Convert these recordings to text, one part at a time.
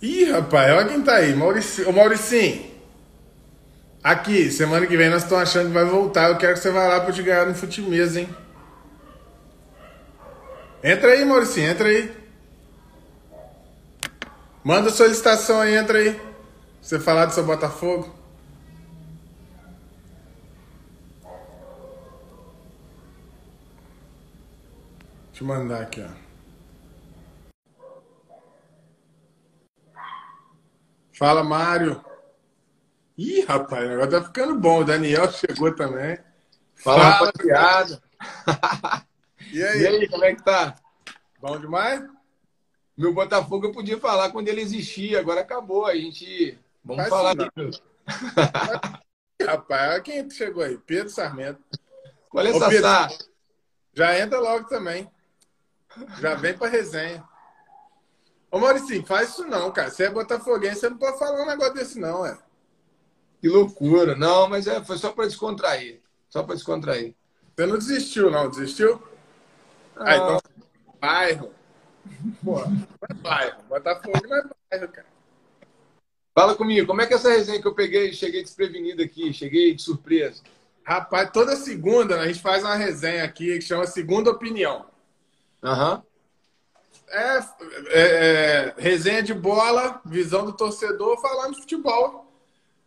Ih, rapaz, olha quem tá aí. Maurici... Ô, Mauricinho. Aqui, semana que vem nós estamos achando que vai voltar. Eu quero que você vá lá pra eu te ganhar no futimesa, hein? Entra aí, Mauricinho, entra aí. Manda solicitação aí, entra aí. Você falar do seu Botafogo. Deixa eu mandar aqui, ó. Fala, Mário. Ih, rapaz, agora tá ficando bom. O Daniel chegou também. Fala, Fala rapaziada. E aí? E aí, como é que tá? Bom demais? Meu Botafogo eu podia falar quando ele existia, agora acabou. A gente. Vamos Faz falar disso. Rapaz, quem chegou aí? Pedro Sarmento. Qual é essa Pedro, Já entra logo também. Já vem pra resenha. Ô, Mauricinho, faz isso não, cara. Você é botafoguense, você não pode falar um negócio desse, não, é. Que loucura. Não, mas é, foi só para descontrair. Só para descontrair. Você não desistiu, não? Desistiu? Ah, ah então. Bairro. Pô, é bairro. Botafogo não é bairro, cara. Fala comigo, como é que é essa resenha que eu peguei, cheguei desprevenido aqui, cheguei de surpresa? Rapaz, toda segunda a gente faz uma resenha aqui que chama Segunda Opinião. Aham. Uhum. É, é, é, resenha de bola, visão do torcedor, falando de futebol.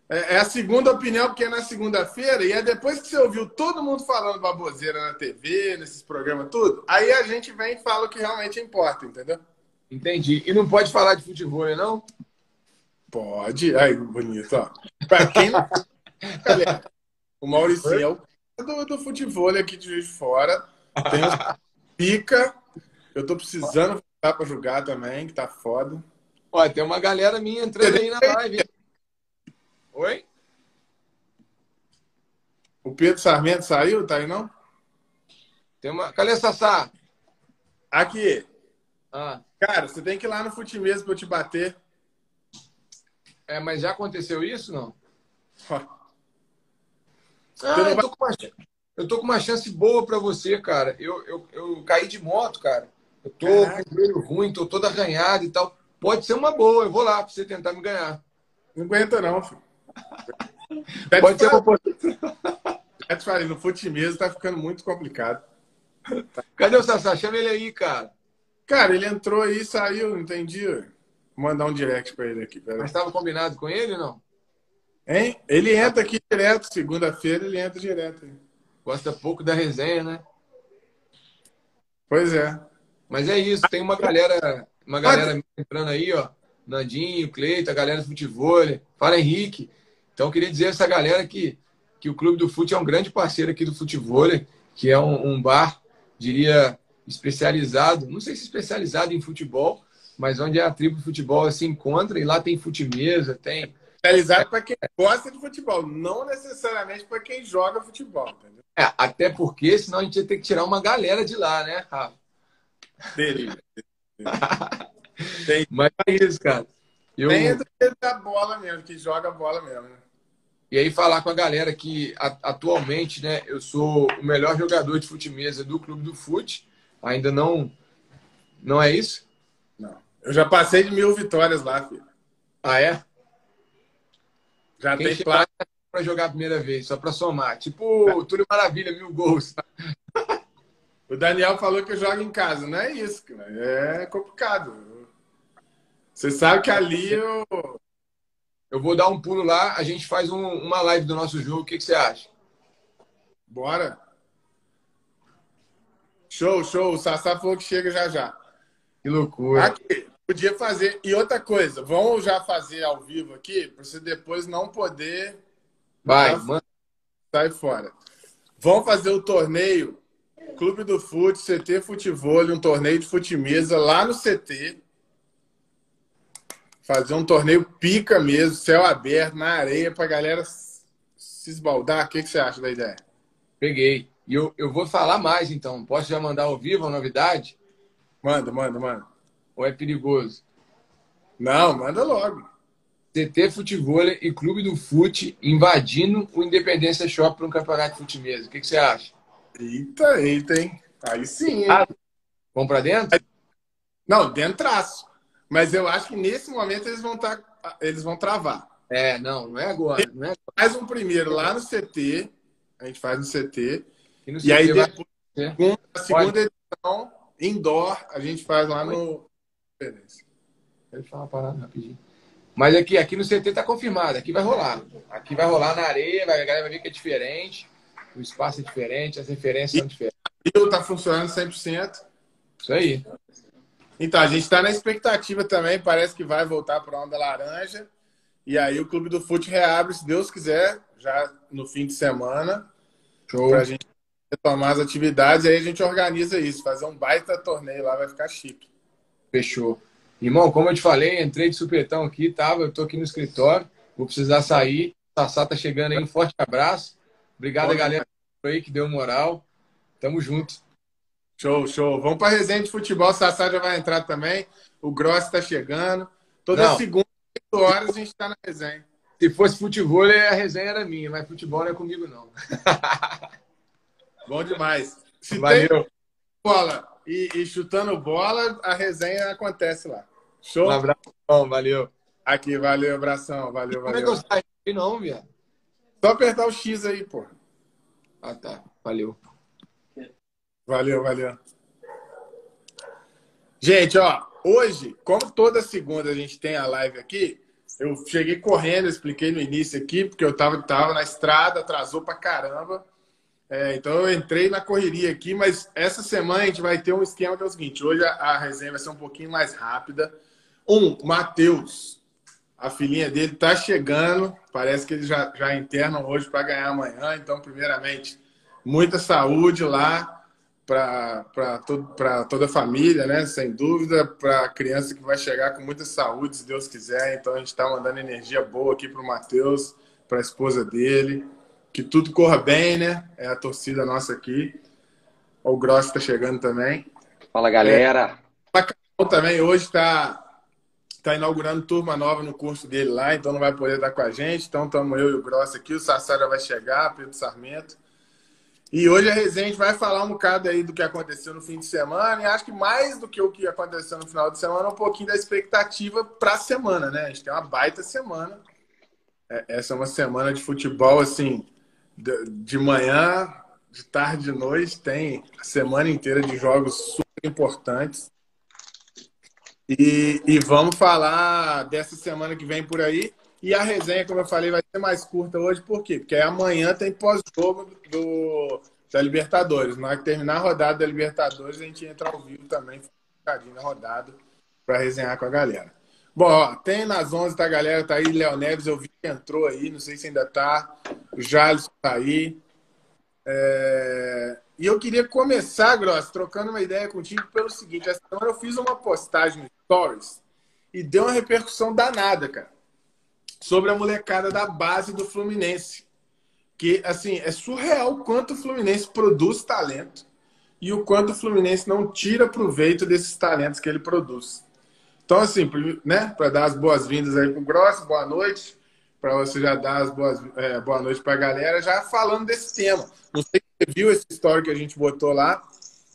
É, é a segunda opinião, porque é na segunda-feira, e é depois que você ouviu todo mundo falando baboseira na TV, nesses programas, tudo, aí a gente vem e fala o que realmente importa, entendeu? Entendi. E não pode falar de futebol, não? Pode. Aí, bonito, ó. Pra quem não... o Maurício é o do, do futebol aqui de Fora. Tem os pica. Eu tô precisando Dá pra jogar também, que tá foda. Ó, tem uma galera minha entrando aí na live. Oi? O Pedro Sarmento saiu? Tá aí não? Tem uma... Cadê Sassá? Aqui. Ah. Cara, você tem que ir lá no fute mesmo pra eu te bater. É, mas já aconteceu isso, não? Ah, eu, tô uma... eu, tô com uma chance boa pra você, cara. Eu, eu, eu caí de moto, cara. Eu tô Caraca. com o joelho ruim, tô todo arranhado e tal. Pode ser uma boa, eu vou lá para você tentar me ganhar. Não aguenta não, filho. Pode ser uma oportunidade. Já te falei, no mesmo tá ficando muito complicado. Cadê o Sassá? Chama ele aí, cara. Cara, ele entrou aí saiu, entendi. Vou mandar um direct para ele aqui. Pera. Mas estava combinado com ele ou não? Hein? Ele entra aqui direto, segunda-feira ele entra direto. Gosta pouco da resenha, né? Pois é. Mas é isso, tem uma galera, uma galera entrando aí, ó. Nandinho, Cleito, a galera do futebol, fala Henrique. Então eu queria dizer a essa galera que, que o Clube do Fute é um grande parceiro aqui do futebol, que é um, um bar, diria, especializado, não sei se especializado em futebol, mas onde a tribo de futebol se encontra e lá tem futimesa, tem. Especializado para quem gosta de futebol, não necessariamente para quem joga futebol, entendeu? É, até porque senão a gente ia ter que tirar uma galera de lá, né, Rafa? Tem. Mas é isso, cara. Eu... Tem da bola mesmo, que joga a bola mesmo, né? E aí falar com a galera que atualmente, né, eu sou o melhor jogador de fute-mesa do Clube do Fute. Ainda não não é isso? Não. Eu já passei de mil vitórias lá, filho. Ah, é? Já Quem tem placa para jogar a primeira vez, só para somar. Tipo, Túlio Maravilha, mil gols. O Daniel falou que joga em casa. Não é isso, cara. É complicado. Você sabe que ali eu. Eu vou dar um pulo lá, a gente faz um, uma live do nosso jogo. O que, que você acha? Bora. Show, show. O Sassá falou que chega já já. Que loucura. Aqui, podia fazer. E outra coisa, vamos já fazer ao vivo aqui, para você depois não poder. Vai, manda. Sai fora. Vamos fazer o torneio Clube do Fute, CT Futebol, um torneio de futimesa lá no CT. Fazer um torneio pica mesmo, céu aberto, na areia, pra galera se esbaldar. O que, que você acha da ideia? Peguei. E eu, eu vou falar mais, então. Posso já mandar ao vivo a novidade? Manda, manda, manda. Ou é perigoso? Não, manda logo. CT Futebol e Clube do Fute invadindo o Independência Shop para um campeonato de fute O que, que você acha? Eita, eita, hein? Aí sim, hein? Ah, vamos pra dentro? Não, dentro traço. Mas eu acho que nesse momento eles vão, tá, eles vão travar. É, não, não é agora. Não é. Faz um primeiro lá no CT, a gente faz no CT, e, no e CT aí depois, com a segunda edição, indoor, a gente faz lá no... Deixa eu falar uma parada rapidinho. Mas aqui, aqui no CT tá confirmado, aqui vai rolar. Aqui vai rolar na areia, a galera vai ver que é diferente, o espaço é diferente, as referências e, são diferentes. E tá funcionando 100%. Isso aí. Então, a gente está na expectativa também, parece que vai voltar para a onda laranja. E aí o Clube do Fute reabre, se Deus quiser, já no fim de semana. Para a gente retomar as atividades. E aí a gente organiza isso, fazer um baita torneio lá, vai ficar chique. Fechou. Irmão, como eu te falei, entrei de supetão aqui, tava, eu tô aqui no escritório, vou precisar sair. Sassá tá chegando aí, um forte abraço. Obrigado Bom, galera aí que deu moral. Tamo junto. Show, show. Vamos para resenha de futebol. Sassá já vai entrar também. O Gross está chegando. Toda Não. segunda, 8 horas, a gente está na resenha. Se fosse futebol, a resenha era minha, mas futebol não é comigo, não. Bom demais. Se Valeu. tem bola e, e, chutando bola, a resenha acontece lá. Show? Um abração, valeu. Aqui, valeu, abração, valeu, valeu. Como é que eu saio não, viado? Só apertar o X aí, pô. Ah, tá. Valeu. Valeu, valeu. Gente, ó, hoje, como toda segunda a gente tem a live aqui, eu cheguei correndo, expliquei no início aqui, porque eu tava, tava na estrada, atrasou pra caramba. É, então eu entrei na correria aqui, mas essa semana a gente vai ter um esquema que é o seguinte: hoje a, a resenha vai ser um pouquinho mais rápida. Um, Matheus, a filhinha dele tá chegando, parece que eles já, já internam hoje para ganhar amanhã. Então, primeiramente, muita saúde lá para toda a família, né? Sem dúvida, para a criança que vai chegar com muita saúde, se Deus quiser. Então a gente está mandando energia boa aqui para o Matheus, para a esposa dele. Que tudo corra bem, né? É a torcida nossa aqui. O Gross está chegando também. Fala, galera. É, também hoje está tá inaugurando turma nova no curso dele lá, então não vai poder estar com a gente. Então estamos eu e o Gross aqui. O Sassara vai chegar, Pedro Sarmento. E hoje a resenha a gente vai falar um bocado aí do que aconteceu no fim de semana e acho que mais do que o que aconteceu no final de semana, um pouquinho da expectativa para a semana, né? A gente tem uma baita semana. É, essa é uma semana de futebol, assim, de manhã, de tarde, de noite, tem a semana inteira de jogos super importantes. E, e vamos falar dessa semana que vem por aí. E a resenha, como eu falei, vai ser mais curta hoje, por quê? Porque amanhã tem pós-jogo do, da Libertadores. Na hora que terminar a rodada da Libertadores, a gente entra ao vivo também, bocadinho na rodada, para resenhar com a galera. Bom, ó, tem nas 11 da galera, tá aí Léo Neves, eu vi que entrou aí, não sei se ainda tá. O Jalisson tá aí. É... E eu queria começar, Gross, trocando uma ideia contigo pelo seguinte: essa semana eu fiz uma postagem no Stories e deu uma repercussão danada, cara sobre a molecada da base do Fluminense. Que, assim, é surreal o quanto o Fluminense produz talento e o quanto o Fluminense não tira proveito desses talentos que ele produz. Então, assim, né, para dar as boas-vindas aí pro Grosso, boa noite, para você já dar as boas, é, boa noite para a galera, já falando desse tema. Não sei se você viu esse story que a gente botou lá,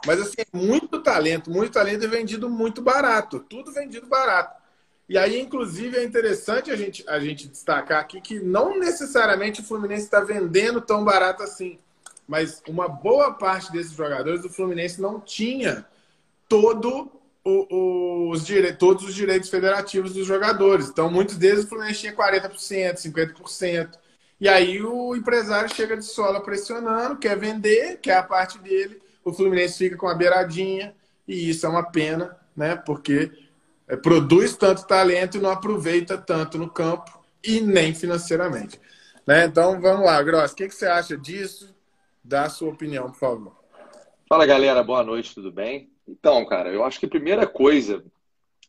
mas, assim, é muito talento, muito talento e vendido muito barato, tudo vendido barato. E aí, inclusive, é interessante a gente, a gente destacar aqui que não necessariamente o Fluminense está vendendo tão barato assim. Mas uma boa parte desses jogadores do Fluminense não tinha todo o, os dire... todos os direitos federativos dos jogadores. Então, muitos deles o Fluminense tinha 40%, 50%. E aí o empresário chega de sola pressionando, quer vender, quer a parte dele. O Fluminense fica com a beiradinha. E isso é uma pena, né? Porque é, produz tanto talento e não aproveita tanto no campo e nem financeiramente. Né? Então, vamos lá, Gross, o que, que você acha disso? Dá a sua opinião, por favor. Fala, galera. Boa noite, tudo bem? Então, cara, eu acho que a primeira coisa,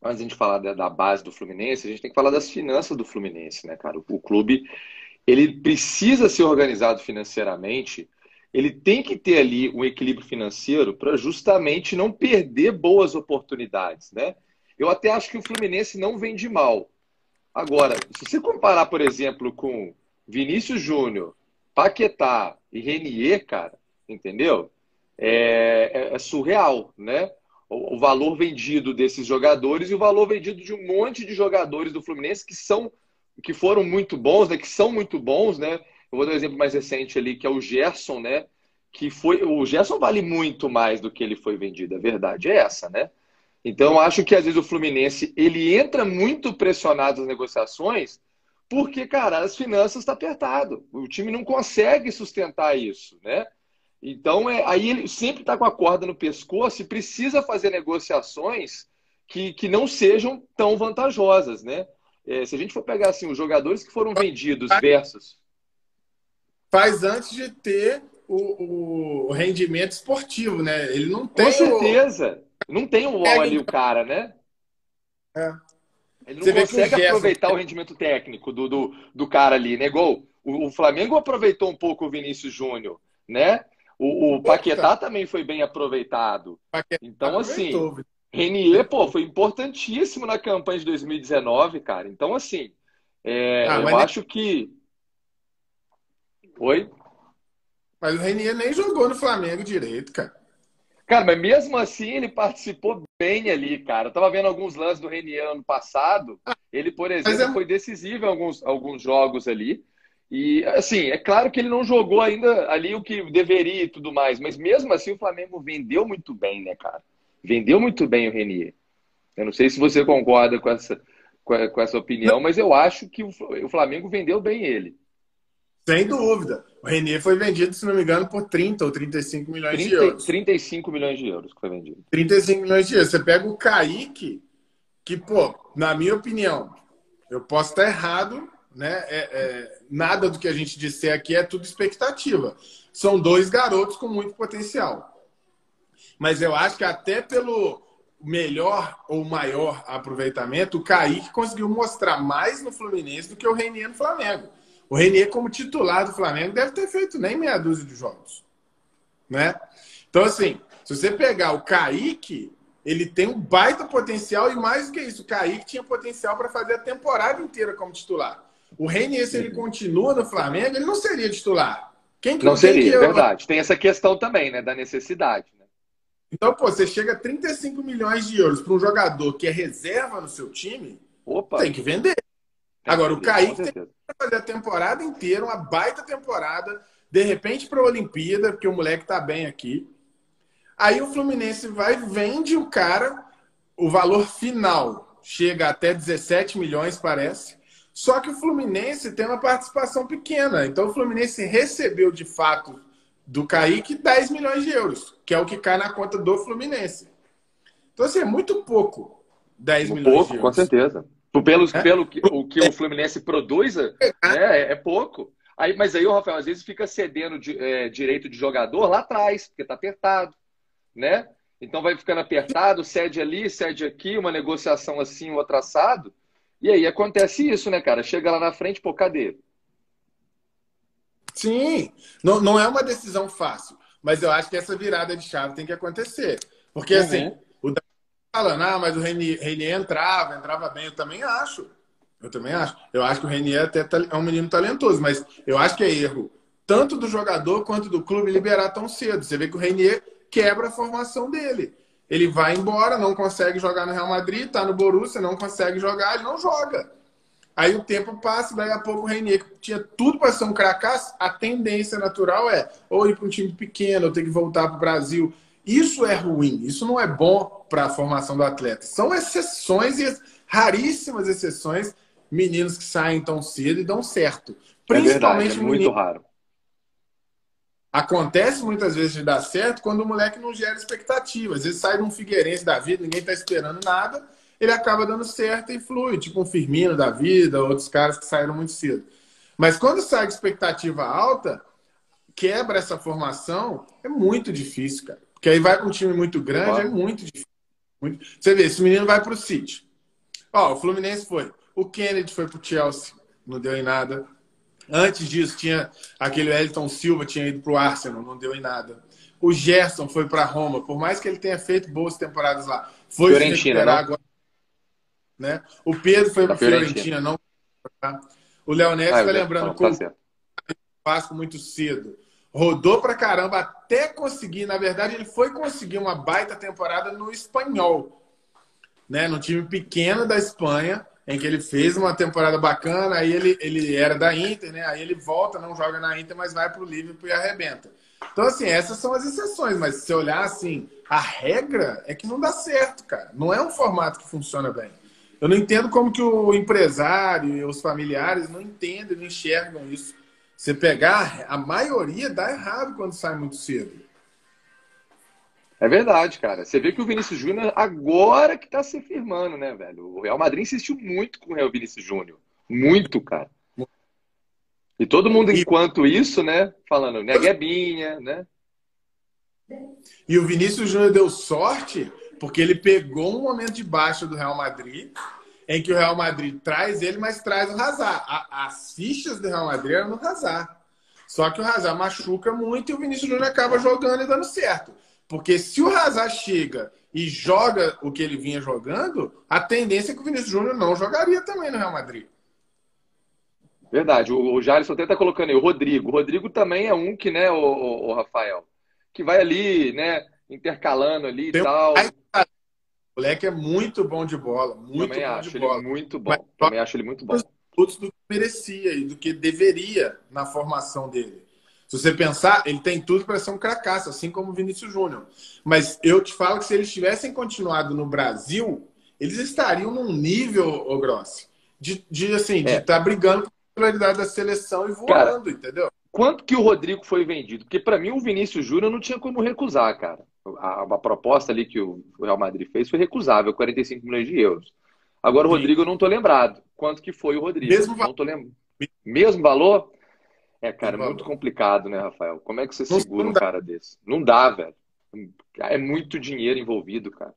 antes de a gente falar da, base do Fluminense, a gente tem que falar das finanças do Fluminense, né, cara? O, o clube, ele precisa ser organizado financeiramente, ele tem que ter ali um equilíbrio financeiro para justamente não perder boas oportunidades, né? Eu até acho que o Fluminense não vende mal. Agora, se você comparar, por exemplo, com Vinícius Júnior, Paquetá e Renier, cara, entendeu? É, é, é surreal, né? o, valor vendido desses jogadores e o valor vendido de um monte de jogadores do Fluminense que são que foram muito bons, né? Que são muito bons, né? Eu vou dar um exemplo mais recente ali, que é o Gerson, né? Que foi. O Gerson vale muito mais do que ele foi vendido. A verdade é essa, né? Então, acho que às vezes o Fluminense ele entra muito pressionado nas negociações, porque, cara, as finanças estão tá apertado. O time não consegue sustentar isso, né? Então, é, aí ele sempre está com a corda no pescoço e precisa fazer negociações que, que não sejam tão vantajosas, né? É, se a gente for pegar assim, os jogadores que foram vendidos versus. Faz antes de ter o, o rendimento esportivo, né? Ele não tem. Com certeza. O... Não tem o UOL ali, o cara, né? É. Ele não Você consegue aproveitar o rendimento técnico do, do, do cara ali, né? Gol. O, o Flamengo aproveitou um pouco o Vinícius Júnior, né? O, o Paquetá também foi bem aproveitado. Paquetá então, assim, Renier, pô, foi importantíssimo na campanha de 2019, cara. Então, assim, é, ah, eu acho nem... que. Oi? Mas o Renier nem jogou no Flamengo direito, cara. Cara, mas mesmo assim ele participou bem ali, cara. Eu tava vendo alguns lances do Renier ano passado. Ele, por exemplo, é... foi decisivo em alguns, alguns jogos ali. E, assim, é claro que ele não jogou ainda ali o que deveria e tudo mais, mas mesmo assim o Flamengo vendeu muito bem, né, cara? Vendeu muito bem o Renier. Eu não sei se você concorda com essa, com essa opinião, mas eu acho que o Flamengo vendeu bem ele. Sem dúvida. O Renier foi vendido, se não me engano, por 30 ou 35 milhões 30, de euros. 35 milhões de euros que foi vendido. 35 milhões de euros. Você pega o Kaique, que, pô, na minha opinião, eu posso estar errado, né? É, é, nada do que a gente disser aqui é tudo expectativa. São dois garotos com muito potencial. Mas eu acho que até pelo melhor ou maior aproveitamento, o Kaique conseguiu mostrar mais no Fluminense do que o Renier no Flamengo. O Renier, como titular do Flamengo, deve ter feito nem meia dúzia de jogos. Né? Então, assim, se você pegar o Kaique, ele tem um baita potencial e mais do que isso, o Kaique tinha potencial para fazer a temporada inteira como titular. O Renier, se ele continua no Flamengo, ele não seria titular. Quem que, não seria, que verdade. Tem essa questão também, né, da necessidade. Né? Então, pô, você chega a 35 milhões de euros para um jogador que é reserva no seu time, Opa. tem que vender. Tem Agora, que o Kaique tem que fazer a temporada inteira, uma baita temporada, de repente para a Olimpíada, porque o moleque tá bem aqui. Aí o Fluminense vai, vende o cara, o valor final chega até 17 milhões, parece. Só que o Fluminense tem uma participação pequena. Então o Fluminense recebeu de fato do Kaique 10 milhões de euros, que é o que cai na conta do Fluminense. Então, assim, é muito pouco 10 milhões pouco, de euros. Com certeza. Pelos, é? Pelo que, o que o Fluminense produz, é, é, é pouco. Aí, mas aí o Rafael às vezes fica cedendo de, é, direito de jogador lá atrás, porque está apertado, né? Então vai ficando apertado, cede ali, cede aqui, uma negociação assim, o outro assado. E aí acontece isso, né, cara? Chega lá na frente, pô, cadê? Sim, não, não é uma decisão fácil, mas eu acho que essa virada de chave tem que acontecer. Porque, uhum. assim, o tá falando, ah, mas o Renier entrava, entrava bem, eu também acho. Eu também acho. Eu acho que o Renier até é um menino talentoso, mas eu acho que é erro tanto do jogador quanto do clube liberar tão cedo. Você vê que o Renier quebra a formação dele. Ele vai embora, não consegue jogar no Real Madrid, tá no Borussia, não consegue jogar, ele não joga. Aí o tempo passa, daí a pouco o Reinier, que tinha tudo para ser um cracaço, a tendência natural é ou ir para um time pequeno, ou ter que voltar para o Brasil. Isso é ruim, isso não é bom para a formação do atleta. São exceções e raríssimas exceções, meninos que saem tão cedo e dão certo. Principalmente é verdade, é muito raro. Acontece muitas vezes de dar certo quando o moleque não gera expectativa. Às vezes sai de um Figueirense da vida, ninguém está esperando nada, ele acaba dando certo e flui, tipo um Firmino da vida, outros caras que saíram muito cedo. Mas quando sai de expectativa alta, quebra essa formação, é muito difícil, cara. Porque aí vai com um time muito grande, é muito difícil. Muito... Você vê, esse menino vai para o City. Ó, o Fluminense foi. O Kennedy foi para o Chelsea, não deu em nada. Antes disso, tinha aquele Elton Silva tinha ido para o Arsenal, não deu em nada. O Gerson foi para Roma, por mais que ele tenha feito boas temporadas lá. Foi Fiorentina, se recuperar agora. Né? O Pedro foi para Fiorentina. Fiorentina, não. O Léo Neves está ah, lembrando tá o Vasco muito cedo. rodou pra caramba até conseguir. Na verdade, ele foi conseguir uma baita temporada no espanhol, né? No time pequeno da Espanha, em que ele fez uma temporada bacana. Aí ele, ele era da Inter, né? Aí ele volta, não joga na Inter, mas vai pro Liverpool e arrebenta. Então, assim, essas são as exceções, mas se olhar assim, a regra é que não dá certo, cara. Não é um formato que funciona bem. Eu não entendo como que o empresário e os familiares não entendem, não enxergam isso. Você pegar, a maioria dá errado quando sai muito cedo. É verdade, cara. Você vê que o Vinícius Júnior agora que tá se firmando, né, velho? O Real Madrid insistiu muito com o Real Vinícius Júnior. Muito, cara. E todo mundo, enquanto isso, né, falando, né, Guebinha, né? E o Vinícius Júnior deu sorte porque ele pegou um momento de baixa do Real Madrid, em que o Real Madrid traz ele, mas traz o Hazard. as fichas do Real Madrid eram no Hazard. Só que o Hazard machuca muito e o Vinícius Júnior acaba jogando e dando certo. Porque se o Hazard chega e joga o que ele vinha jogando, a tendência é que o Vinícius Júnior não jogaria também no Real Madrid. Verdade. O, o Jalisson até tá colocando aí o Rodrigo. O Rodrigo também é um que, né, o, o, o Rafael, que vai ali, né, intercalando ali e tal. Um... O moleque é muito bom de bola. Muito também bom acho de ele bola. muito bom. Mas, também acho ele muito bom. Tudo do que merecia e do que deveria na formação dele. Se você pensar, ele tem tudo para ser um cracaço, assim como o Vinícius Júnior. Mas eu te falo que se eles tivessem continuado no Brasil, eles estariam num nível, ô Grossi, de, de assim, de estar é. tá brigando por titularidade da seleção e voando, Cara, entendeu? Quanto que o Rodrigo foi vendido? Porque para mim o Vinícius Júnior não tinha como recusar, cara. A, a, proposta ali que o Real Madrid fez foi recusável, 45 milhões de euros. Agora o Sim. Rodrigo eu não tô lembrado. Quanto que foi o Rodrigo? Mesmo não tô lembrado. Mesmo valor? É, cara, é muito complicado, né, Rafael? Como é que você segura um cara desse? Não dá, velho. É muito dinheiro envolvido, cara.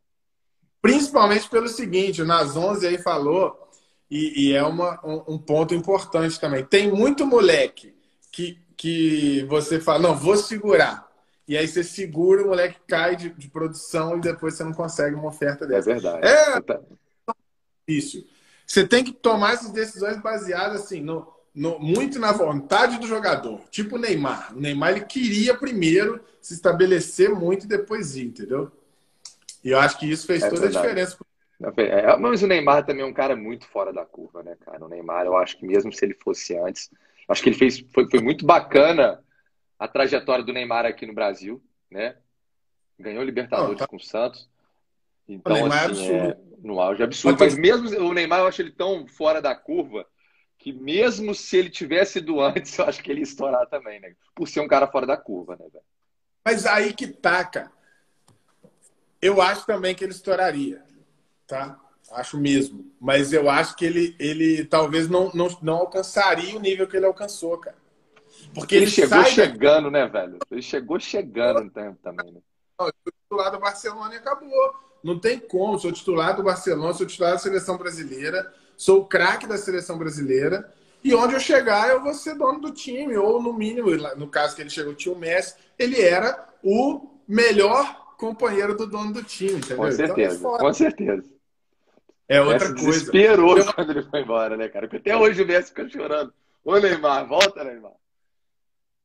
Principalmente pelo seguinte, o Nas 11 aí falou, e, e é uma, um, um, ponto importante também. Tem muito moleque que, que você fala, não, vou segurar. E aí você segura, o moleque cai de, de produção e depois você não consegue uma oferta dessa. É verdade. É tá difícil. Você tem que tomar essas decisões baseadas assim, no, no, muito na vontade do jogador. Tipo o Neymar. O Neymar ele queria primeiro se estabelecer muito e depois ir, entendeu? E eu acho que isso fez é toda verdade. a diferença. É, mas o Neymar também é um cara muito fora da curva, né, cara? O Neymar, eu acho que mesmo se ele fosse antes, acho que ele fez. Foi, foi muito bacana a trajetória do Neymar aqui no Brasil, né? Ganhou Libertadores tá... com o Santos. Então, o Neymar é assim, é absurdo. É, no auge absurdo. Mas mesmo o Neymar, eu acho ele tão fora da curva que mesmo se ele tivesse ido antes, eu acho que ele ia estourar também, né? Por ser um cara fora da curva, né, velho? Mas aí que taca. Tá, eu acho também que ele estouraria, tá? Acho mesmo. Mas eu acho que ele, ele talvez não, não, não alcançaria o nível que ele alcançou, cara. Porque ele, ele chegou chegando, né, velho? Ele chegou chegando no tempo também, né? Não, titular do Barcelona e acabou. Não tem como. Sou titular do Barcelona, sou titular da seleção brasileira sou o craque da seleção brasileira. E onde eu chegar, eu vou ser dono do time, ou no mínimo, no caso que ele chegou, tinha o Messi, ele era o melhor companheiro do dono do time, entendeu? Com certeza, então, é com certeza. É outra Messi coisa. Desesperou eu... quando ele foi embora, né, cara? Porque até hoje o Messi fica chorando. Ô, Neymar, volta, Neymar.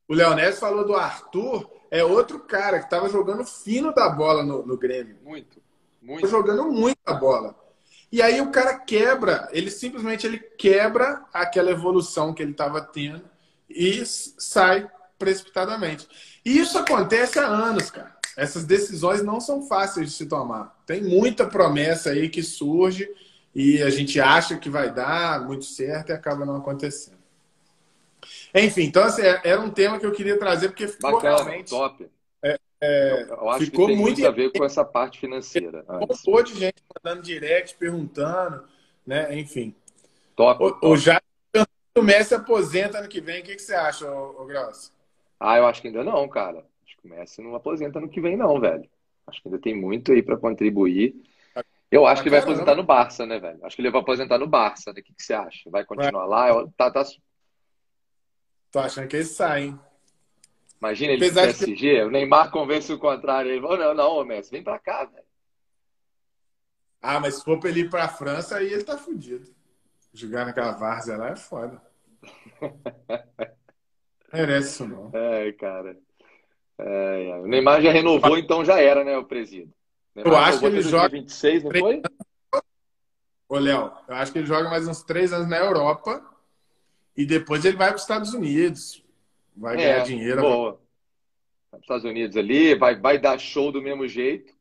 O Leonés falou do Arthur, é outro cara que estava jogando fino da bola no, no Grêmio. Muito, muito. Jogando muita bola. E aí o cara quebra, ele simplesmente ele quebra aquela evolução que ele estava tendo e sai precipitadamente. E isso acontece há anos, cara. Essas decisões não são fáceis de se tomar. Tem muita promessa aí que surge e a gente acha que vai dar muito certo e acaba não acontecendo. Enfim, então assim, é, era um tema que eu queria trazer porque ficou Bacana, realmente top. É, eu acho ficou que tem muito, muito a ver com essa parte financeira. Um monte de gente mandando direct, perguntando, né? Enfim. Top. O, top. o já o Messi aposenta ano que vem. O que, que você acha, ô, ô Ah, eu acho que ainda não, cara. Acho que o Messi não aposenta ano que vem, não, velho. Acho que ainda tem muito aí para contribuir. Eu acho que ele vai aposentar no Barça, né, velho? Acho que ele vai aposentar no Barça, né? O que, que você acha? Vai continuar vai. lá? Tá, tá... Tô achando que ele sai, hein? Imagina ele Apesar PSG, que... o Neymar convence o contrário. Ele falou, não, não, Messi, vem pra cá, velho. Ah, mas se for pra ele ir pra França, aí ele tá fudido. Jogar naquela várzea lá é foda. Merece isso, não. É, cara. É, o Neymar já renovou, então já era, né, o presídio. Eu acho que ele joga. 26, não foi? Ô, Léo, eu acho que ele joga mais uns três anos na Europa e depois ele vai para os Estados Unidos. Vai é, ganhar dinheiro. Boa. Vai Estados Unidos ali, vai, vai dar show do mesmo jeito.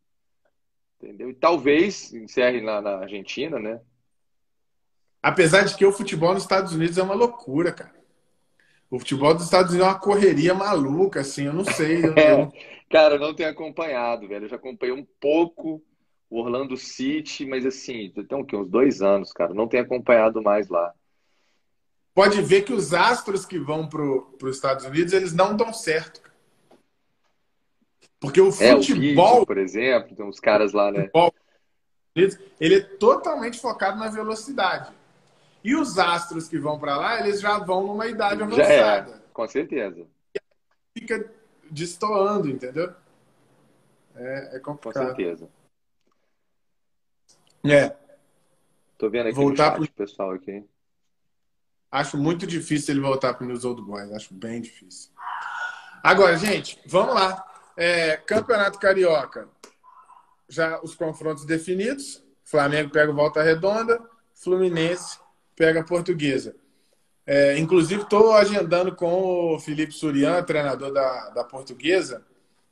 Entendeu? E talvez encerre na, na Argentina, né? Apesar de que o futebol nos Estados Unidos é uma loucura, cara. O futebol dos Estados Unidos é uma correria maluca, assim, eu não sei. Eu, é, cara, eu não tenho acompanhado, velho. Eu já acompanhei um pouco o Orlando City, mas assim, tem o quê? Uns dois anos, cara. Não tenho acompanhado mais lá. Pode ver que os astros que vão para os Estados Unidos, eles não dão certo. Porque o futebol. É, o vídeo, por exemplo, tem uns caras lá, né? Futebol, ele é totalmente focado na velocidade. E os astros que vão para lá, eles já vão numa idade avançada. Já é, com certeza. Fica destoando, entendeu? É, é complicado. Com certeza. É. Tô vendo aqui voltar no chat, pro... pessoal aqui. Acho muito difícil ele voltar para os Old Boys. Acho bem difícil. Agora, gente, vamos lá. É, Campeonato Carioca. Já os confrontos definidos. Flamengo pega o Volta Redonda. Fluminense pega a Portuguesa. É, inclusive, estou agendando com o Felipe Surian, treinador da, da Portuguesa,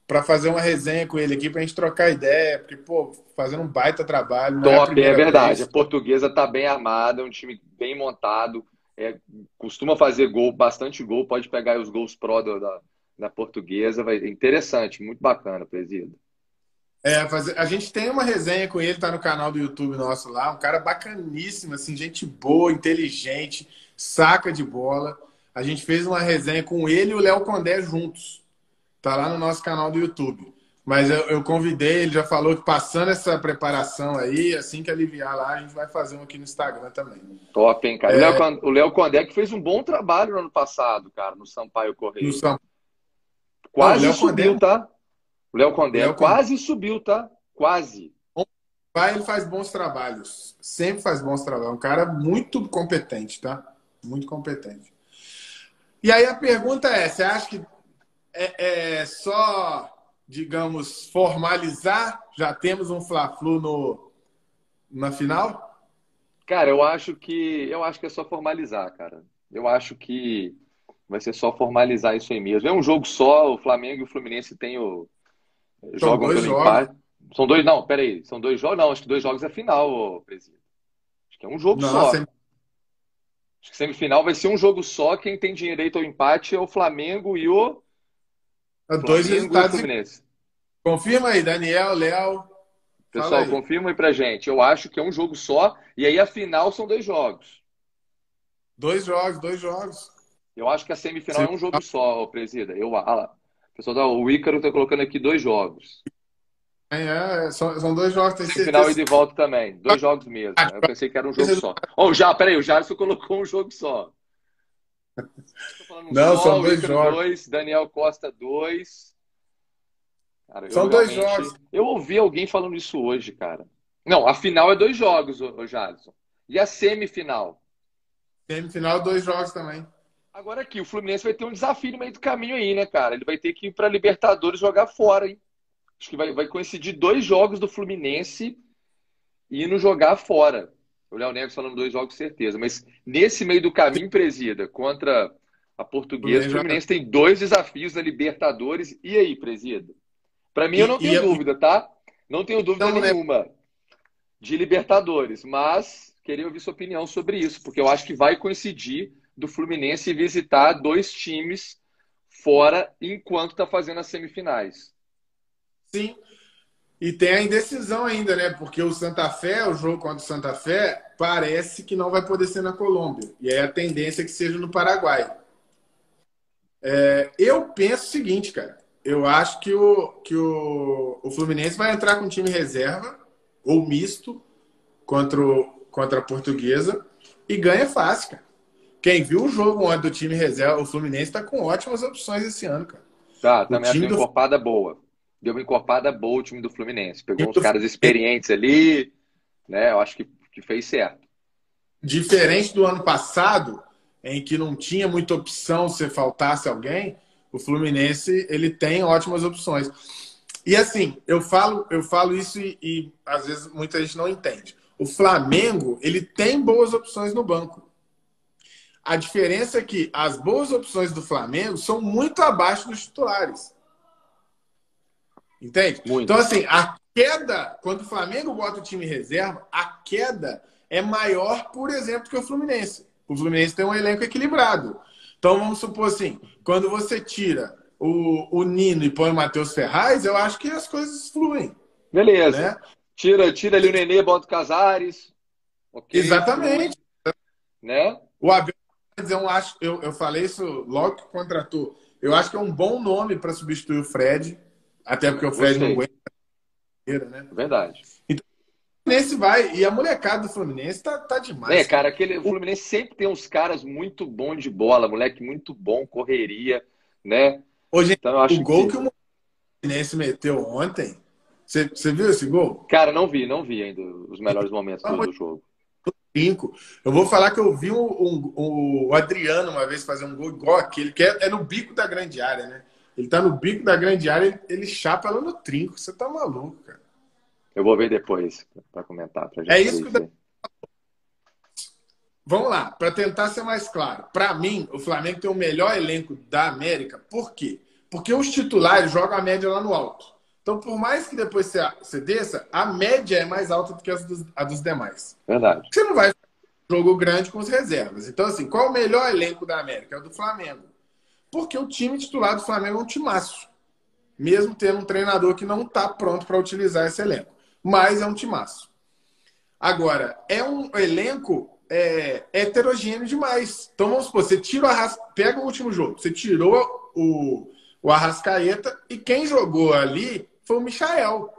para fazer uma resenha com ele aqui, para a gente trocar ideia, porque, pô, fazendo um baita trabalho. Top, é, é, verdade. Vez. A Portuguesa está bem armada, é um time bem montado, é, costuma fazer gol, bastante gol, pode pegar os gols pró da, da Portuguesa. Vai, interessante, muito bacana, Presídio. É, a gente tem uma resenha com ele, tá no canal do YouTube nosso lá, um cara bacaníssimo, assim, gente boa, inteligente, saca de bola. A gente fez uma resenha com ele e o Léo Condé juntos. Tá lá no nosso canal do YouTube. Mas eu, eu, convidei, ele já falou que passando essa preparação aí, assim que aliviar lá, a gente vai fazer um aqui no Instagram também. Top, hein, cara. É... O Léo Condé que fez um bom trabalho no ano passado, cara, no Sampaio Correia. No Sam... Quase Não, subiu, Condé... tá? O Léo Condé Léo quase Condé. subiu, tá? Quase. Vai, ele faz bons trabalhos. Sempre faz bons trabalhos. Um cara muito competente, tá? Muito competente. E aí a pergunta é: você acha que é, é só, digamos, formalizar? Já temos um Fla-Flu no, na final? Cara, eu acho que eu acho que é só formalizar, cara. Eu acho que vai ser só formalizar isso aí mesmo. É um jogo só, o Flamengo e o Fluminense têm o, são jogam dois pelo jogos. empate. São dois, não, peraí. São dois jogos? Não, acho que dois jogos é final, Presidente. Acho que é um jogo não, só. Sem... Acho que semifinal vai ser um jogo só. Quem tem direito ao empate é o Flamengo e o. É dois resultados. Fluminense. Confirma aí, Daniel, Léo. Pessoal, confirma aí pra gente. Eu acho que é um jogo só. E aí a final são dois jogos. Dois jogos, dois jogos. Eu acho que a semifinal Sim. é um jogo só, presida. Eu, ah lá. Pessoal, tá, o Ícaro está colocando aqui dois jogos. É, é são, são, dois jogos. Tem final e de volta também. Dois jogos mesmo. Eu pensei que era um jogo só. Oh, já, peraí, o Jarson colocou um jogo só. Não, são dois jogos. Dois, Daniel Costa, dois. Cara, são dois jogos. Eu ouvi alguém falando isso hoje, cara. Não, a final é dois jogos, o Jarson. E a semifinal? Semifinal, dois jogos também. Agora aqui, o Fluminense vai ter um desafio no meio do caminho aí, né, cara? Ele vai ter que ir para Libertadores jogar fora, hein? Acho que vai, vai coincidir dois jogos do Fluminense indo jogar fora. O Léo Neves falando dois jogos, certeza. Mas nesse meio do caminho, presida, contra a Portuguesa, o Fluminense tem dois desafios na Libertadores. E aí, presida? Para mim, eu não tenho e, dúvida, tá? Não tenho dúvida não, nenhuma de Libertadores. Mas queria ouvir sua opinião sobre isso, porque eu acho que vai coincidir do Fluminense visitar dois times fora enquanto está fazendo as semifinais. Sim. E tem a indecisão ainda, né? Porque o Santa Fé, o jogo contra o Santa Fé, parece que não vai poder ser na Colômbia. E aí a tendência é que seja no Paraguai. É, eu penso o seguinte, cara. Eu acho que, o, que o, o Fluminense vai entrar com time reserva ou misto contra, o, contra a Portuguesa e ganha fácil, cara. Quem viu o jogo ontem do time reserva, o Fluminense está com ótimas opções esse ano, cara. Tá, também acho uma do... encorpada boa. Deu uma encorpada boa o time do Fluminense. Pegou uns do... caras experientes ali, né? Eu acho que, que fez certo. Diferente do ano passado, em que não tinha muita opção se faltasse alguém, o Fluminense ele tem ótimas opções. E assim, eu falo, eu falo isso e, e às vezes muita gente não entende. O Flamengo ele tem boas opções no banco. A diferença é que as boas opções do Flamengo são muito abaixo dos titulares. Entende? Muito. Então, assim, a queda, quando o Flamengo bota o time reserva, a queda é maior, por exemplo, que o Fluminense. O Fluminense tem um elenco equilibrado. Então, vamos supor assim, quando você tira o, o Nino e põe o Matheus Ferraz, eu acho que as coisas fluem. Beleza. Né? Tira, tira ali o Nenê, bota o Casares. Okay, Exatamente. Né? O Abel, eu, acho, eu, eu falei isso logo que contratou. Eu acho que é um bom nome para substituir o Fred, até porque o Fred Gostei. não aguenta. Né? Verdade. Então, Fluminense vai. E a molecada do Fluminense tá, tá demais. É, cara, aquele, o Fluminense sempre tem uns caras muito bons de bola, moleque muito bom, correria, né? Hoje, então, o gol que... que o Fluminense meteu ontem, você, você viu esse gol? Cara, não vi, não vi ainda os melhores momentos do, do jogo. Cinco. Eu vou falar que eu vi o, o, o, Adriano uma vez fazer um gol igual aquele, que é, é, no bico da grande área, né? Ele tá no bico da grande área, ele, ele chapa ela no trinco. Você tá maluco, cara. Eu vou ver depois para comentar. Pra gente é isso que. Vamos lá, para tentar ser mais claro. Para mim, o Flamengo tem o melhor elenco da América. Por quê? Porque os titulares jogam a média lá no alto. Então, por mais que depois você, você desça, a média é mais alta do que a dos, a dos demais. Verdade. Você não vai fazer um jogo grande com as reservas. Então, assim, qual é o melhor elenco da América? É o do Flamengo. Porque o time titular do Flamengo é um timaço. Mesmo tendo um treinador que não está pronto para utilizar esse elenco. Mas é um timaço. Agora, é um elenco é, heterogêneo demais. Então, vamos supor, você tira o Arras... pega o último jogo, você tirou o, o Arrascaeta e quem jogou ali foi o Michael.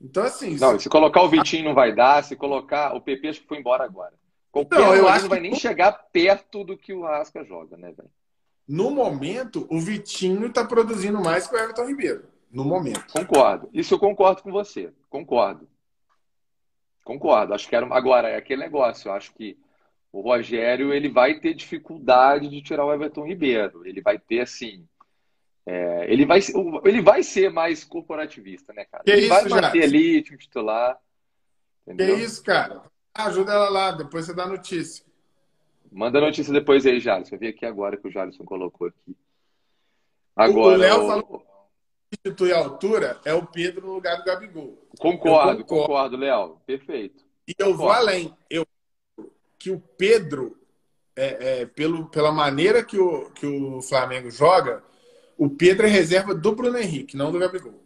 Então, assim. Não, se colocar o Vitinho não vai dar, se colocar. O PP acho que foi embora agora. Qualquer não, eu acho não vai que... nem chegar perto do que o Arrasca joga, né, velho? No momento, o Vitinho está produzindo mais que o Everton Ribeiro. No momento. Concordo. Isso eu concordo com você. Concordo. Concordo. Acho que era. Agora, é aquele negócio. Eu acho que o Rogério ele vai ter dificuldade de tirar o Everton Ribeiro. Ele vai ter, assim. É, ele, vai, ele vai ser mais corporativista, né, cara? Que ele isso, vai manter Jackson? ali, time titular. Entendeu? Que isso, cara? Ajuda ela lá, depois você dá notícia. Manda notícia depois aí, Jalisson. Eu vi aqui agora que o Jalisson colocou aqui. Agora, o Léo o... falou substitui a altura é o Pedro no lugar do Gabigol. Concordo, concordo, concordo Léo. Perfeito. E eu concordo. vou além. Eu que o Pedro, é, é, pelo, pela maneira que o, que o Flamengo joga, o Pedro é reserva do Bruno Henrique, não do Gabigol.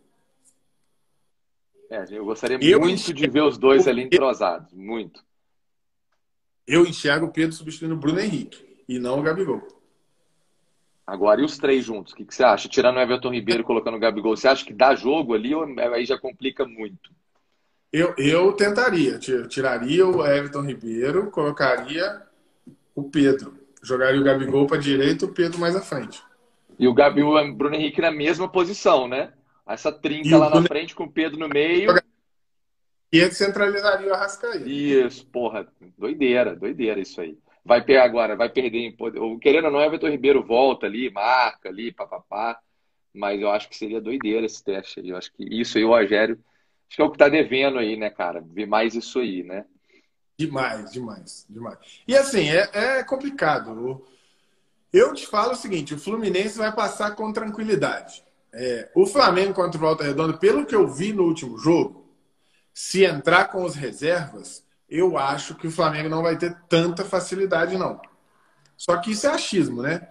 É, eu gostaria eu muito de ver os dois ali entrosados. Muito. Eu enxergo o Pedro substituindo o Bruno Henrique e não o Gabigol. Agora, e os três juntos? O que, que você acha? Tirando o Everton Ribeiro e colocando o Gabigol, você acha que dá jogo ali ou aí já complica muito? Eu, eu tentaria. Tiraria o Everton Ribeiro, colocaria o Pedro. Jogaria o Gabigol para direita e o Pedro mais à frente. E o Gabi, o Bruno Henrique na mesma posição, né? Essa trinca lá Bruno... na frente com o Pedro no meio. E ele centralizaria o Arrascaeta. Isso, porra. Doideira, doideira isso aí. Vai pegar agora, vai perder em poder. Querendo ou não, Everton Ribeiro volta ali, marca ali, papapá. Mas eu acho que seria doideira esse teste aí. Eu acho que isso aí, o Rogério, acho que é o que tá devendo aí, né, cara? Ver mais isso aí, né? Demais, demais, demais. E assim, é, é complicado. Eu te falo o seguinte: o Fluminense vai passar com tranquilidade. É, o Flamengo contra o Volta Redonda, pelo que eu vi no último jogo, se entrar com as reservas, eu acho que o Flamengo não vai ter tanta facilidade, não. Só que isso é achismo, né?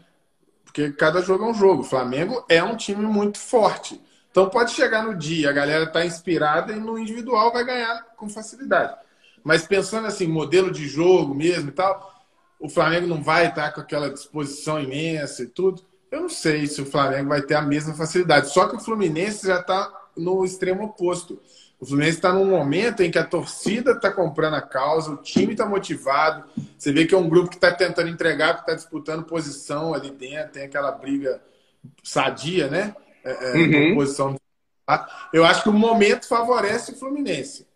Porque cada jogo é um jogo. O Flamengo é um time muito forte. Então pode chegar no dia, a galera tá inspirada e no individual vai ganhar com facilidade. Mas pensando assim, modelo de jogo mesmo e tal, o Flamengo não vai estar com aquela disposição imensa e tudo. Eu não sei se o Flamengo vai ter a mesma facilidade. Só que o Fluminense já está no extremo oposto. O Fluminense está num momento em que a torcida está comprando a causa, o time está motivado. Você vê que é um grupo que está tentando entregar, que está disputando posição ali dentro, tem aquela briga sadia, né? É, é, uhum. Posição. Eu acho que o momento favorece o Fluminense.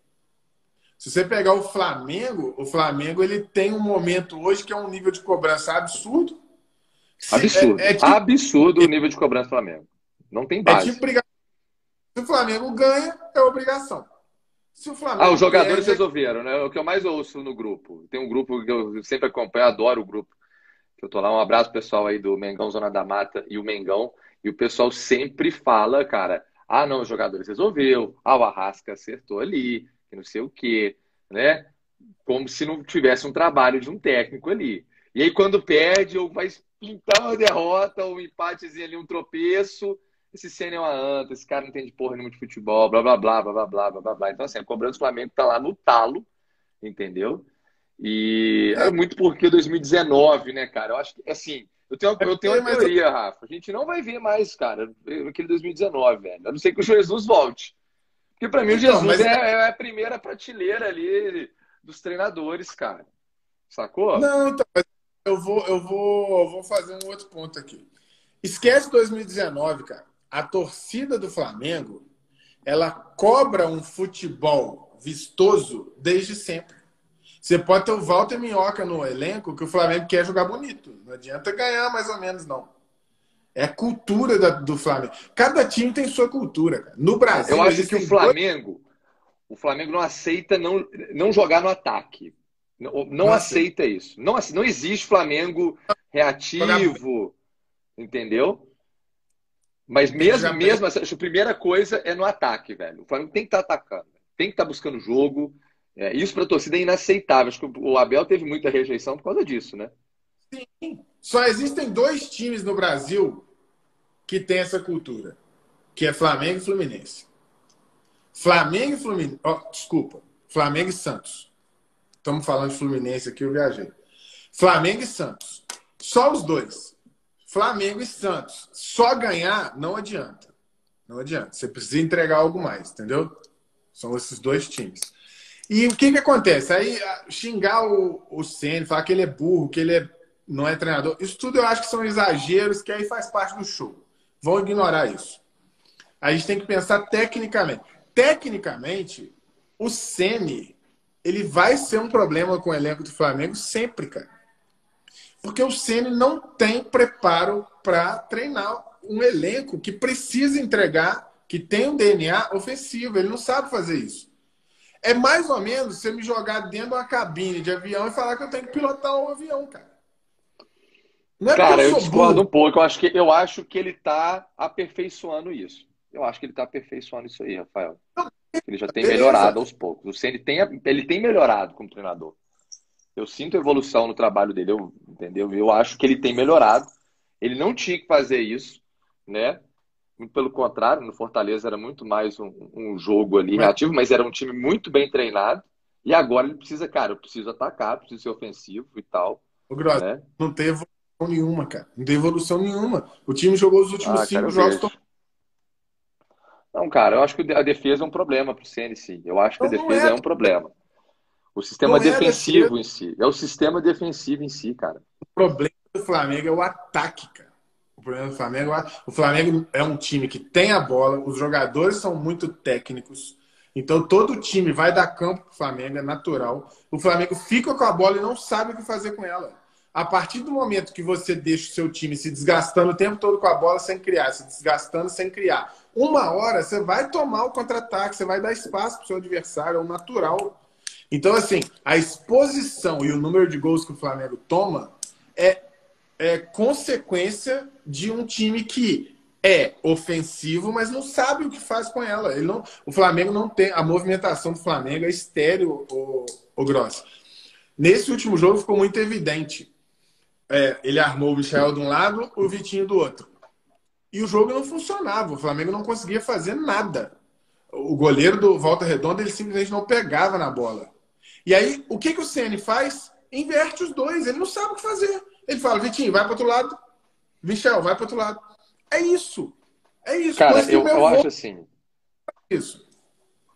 Se você pegar o Flamengo, o Flamengo ele tem um momento hoje que é um nível de cobrança absurdo. Absurdo. É, é tipo, absurdo o nível de cobrança do Flamengo. Não tem base. É tipo, se o Flamengo ganha, é obrigação. Se o Flamengo ah, os jogadores resolveram, né? O que eu mais ouço no grupo. Tem um grupo que eu sempre acompanho, adoro o grupo. Eu tô lá, um abraço pessoal aí do Mengão Zona da Mata e o Mengão. E o pessoal sempre fala, cara, ah, não, os jogadores resolveu, ah, o Arrasca acertou ali, que não sei o quê, né? Como se não tivesse um trabalho de um técnico ali. E aí, quando perde, ou vai pintar uma derrota, ou um empatezinho ali, um tropeço, esse Senna é uma anta, esse cara não entende porra nenhuma de futebol, blá, blá, blá, blá, blá, blá, blá, blá, blá. Então, assim, a cobrança do Flamengo tá lá no talo, entendeu? E é muito porque 2019, né, cara? Eu acho que, assim, eu tenho, eu tenho uma teoria, Rafa. A gente não vai ver mais, cara, aquele 2019, velho. A não ser que o Jesus volte. Porque para mim o então, Jesus é, é, a primeira prateleira ali dos treinadores, cara. Sacou? Não, então, eu vou, eu vou, eu vou fazer um outro ponto aqui. Esquece 2019, cara. A torcida do Flamengo, ela cobra um futebol vistoso desde sempre. Você pode ter o Walter Minhoca no elenco, que o Flamengo quer jogar bonito. Não adianta ganhar mais ou menos, não. É cultura da, do Flamengo. Cada time tem sua cultura. Cara. No Brasil. Eu acho que o Flamengo. Dois... O Flamengo não aceita não, não jogar no ataque. Não, não aceita isso. Não, não existe Flamengo reativo. Entendeu? Mas mesmo, mesmo assim, a primeira coisa é no ataque, velho. O Flamengo tem que estar tá atacando. Tem que estar tá buscando jogo é, isso para a torcida é inaceitável. Acho que o Abel teve muita rejeição por causa disso, né? Sim. Só existem dois times no Brasil que têm essa cultura, que é Flamengo e Fluminense. Flamengo e Fluminense. Oh, desculpa. Flamengo e Santos. Estamos falando de Fluminense aqui, eu viajei. Flamengo e Santos. Só os dois. Flamengo e Santos. Só ganhar não adianta. Não adianta. Você precisa entregar algo mais, entendeu? São esses dois times. E o que que acontece? Aí xingar o, o Senna, falar que ele é burro, que ele é, não é treinador, isso tudo eu acho que são exageros que aí faz parte do show. Vão ignorar isso. A gente tem que pensar tecnicamente. Tecnicamente, o Ceni ele vai ser um problema com o elenco do Flamengo sempre, cara. Porque o Ceni não tem preparo para treinar um elenco que precisa entregar, que tem um DNA ofensivo. Ele não sabe fazer isso. É mais ou menos você me jogar dentro de uma cabine de avião e falar que eu tenho que pilotar um avião, cara. É cara, eu, eu discordo burro. um pouco. Eu acho, que, eu acho que ele está aperfeiçoando isso. Eu acho que ele está aperfeiçoando isso aí, Rafael. Ele já tem melhorado aos poucos. O Ceni tem, ele tem melhorado como treinador. Eu sinto evolução no trabalho dele, eu, entendeu? Eu acho que ele tem melhorado. Ele não tinha que fazer isso, né? Pelo contrário, no Fortaleza era muito mais um, um jogo ali reativo, mas era um time muito bem treinado. E agora ele precisa, cara, eu preciso atacar, preciso ser ofensivo e tal. O Gross, né? não tem evolução nenhuma, cara. Não tem evolução nenhuma. O time jogou os últimos ah, cinco jogos. Tô... Não, cara, eu acho que a defesa é um problema pro CNC. Eu acho que não, a defesa é. é. um problema. O sistema não defensivo é em si. É o sistema defensivo em si, cara. O problema do Flamengo é o ataque, cara. O problema do Flamengo, o Flamengo é um time que tem a bola, os jogadores são muito técnicos. Então todo time vai dar campo para o Flamengo, é natural. O Flamengo fica com a bola e não sabe o que fazer com ela. A partir do momento que você deixa o seu time se desgastando o tempo todo com a bola sem criar, se desgastando sem criar, uma hora você vai tomar o contra-ataque, você vai dar espaço para o seu adversário, é o natural. Então, assim, a exposição e o número de gols que o Flamengo toma é é consequência de um time que é ofensivo, mas não sabe o que faz com ela. Ele não, o Flamengo não tem. A movimentação do Flamengo é estéreo, o, o Gross. Nesse último jogo ficou muito evidente. É, ele armou o Michel de um lado, o Vitinho do outro. E o jogo não funcionava. O Flamengo não conseguia fazer nada. O goleiro do Volta Redonda ele simplesmente não pegava na bola. E aí, o que, que o CN faz? Inverte os dois. Ele não sabe o que fazer. Ele fala, Vitinho, vai para outro lado. Michel, vai para outro lado. É isso. É isso. Cara, eu, eu acho assim. Isso.